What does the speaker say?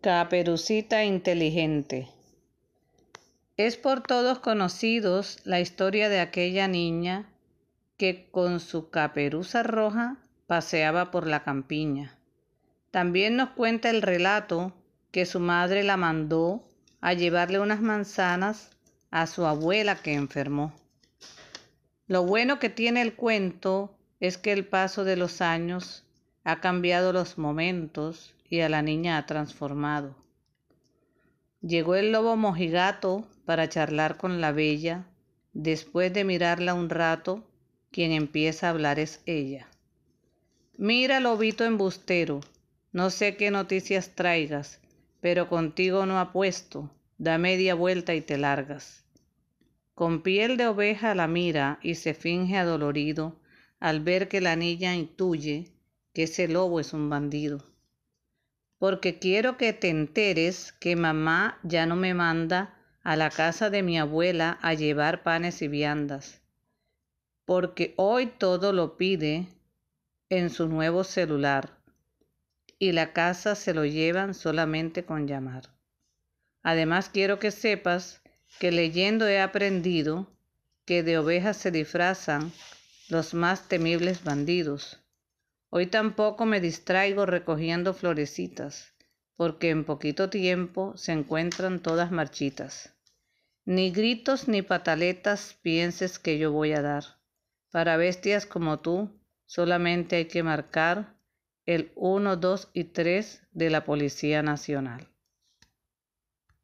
Caperucita inteligente. Es por todos conocidos la historia de aquella niña que con su caperuza roja paseaba por la campiña. También nos cuenta el relato que su madre la mandó a llevarle unas manzanas a su abuela que enfermó. Lo bueno que tiene el cuento es que el paso de los años ha cambiado los momentos y a la niña ha transformado. Llegó el lobo mojigato para charlar con la bella. Después de mirarla un rato, quien empieza a hablar es ella. Mira, lobito embustero, no sé qué noticias traigas, pero contigo no apuesto, da media vuelta y te largas. Con piel de oveja la mira y se finge adolorido al ver que la niña intuye que ese lobo es un bandido. Porque quiero que te enteres que mamá ya no me manda a la casa de mi abuela a llevar panes y viandas, porque hoy todo lo pide en su nuevo celular y la casa se lo llevan solamente con llamar. Además quiero que sepas que leyendo he aprendido que de ovejas se disfrazan los más temibles bandidos Hoy tampoco me distraigo recogiendo florecitas, porque en poquito tiempo se encuentran todas marchitas. Ni gritos ni pataletas pienses que yo voy a dar. Para bestias como tú, solamente hay que marcar el 1, 2 y 3 de la Policía Nacional.